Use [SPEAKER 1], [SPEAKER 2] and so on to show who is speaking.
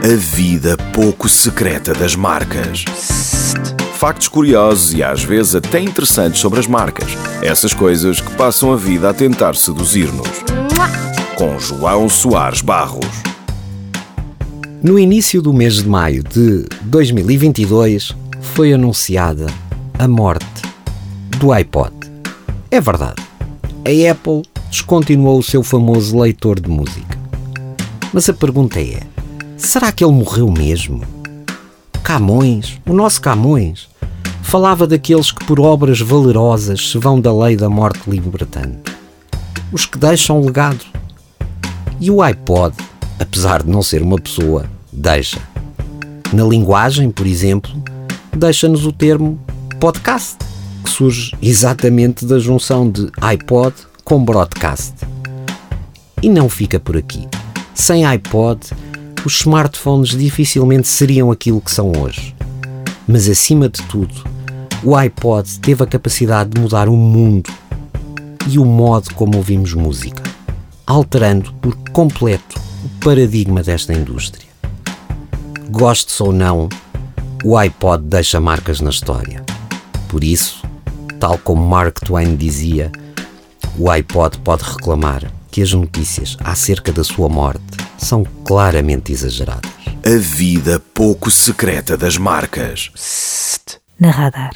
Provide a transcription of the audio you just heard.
[SPEAKER 1] A vida pouco secreta das marcas. Factos curiosos e às vezes até interessantes sobre as marcas. Essas coisas que passam a vida a tentar seduzir-nos. Com João Soares Barros.
[SPEAKER 2] No início do mês de maio de 2022 foi anunciada a morte do iPod. É verdade, a Apple descontinuou o seu famoso leitor de música. Mas a pergunta é: será que ele morreu mesmo? Camões, o nosso Camões, falava daqueles que por obras valerosas se vão da lei da morte libertando. Os que deixam legado. E o iPod, apesar de não ser uma pessoa, deixa. Na linguagem, por exemplo, deixa-nos o termo podcast, que surge exatamente da junção de iPod com broadcast. E não fica por aqui. Sem iPod, os smartphones dificilmente seriam aquilo que são hoje. Mas acima de tudo, o iPod teve a capacidade de mudar o mundo e o modo como ouvimos música, alterando por completo o paradigma desta indústria. Goste ou não, o iPod deixa marcas na história. Por isso, tal como Mark Twain dizia, o iPod pode reclamar que as notícias acerca da sua morte são claramente exageradas.
[SPEAKER 1] A vida pouco secreta das marcas.
[SPEAKER 3] Na radar.